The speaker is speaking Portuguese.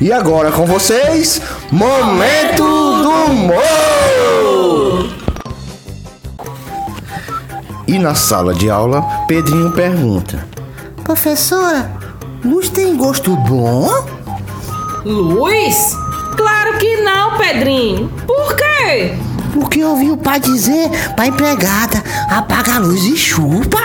E agora com vocês, Momento do Humor! E na sala de aula, Pedrinho pergunta: Professora, luz tem gosto bom? Luz? Claro que não, Pedrinho. Por quê? Porque eu ouvi o pai dizer pra empregada apaga a luz e chupa.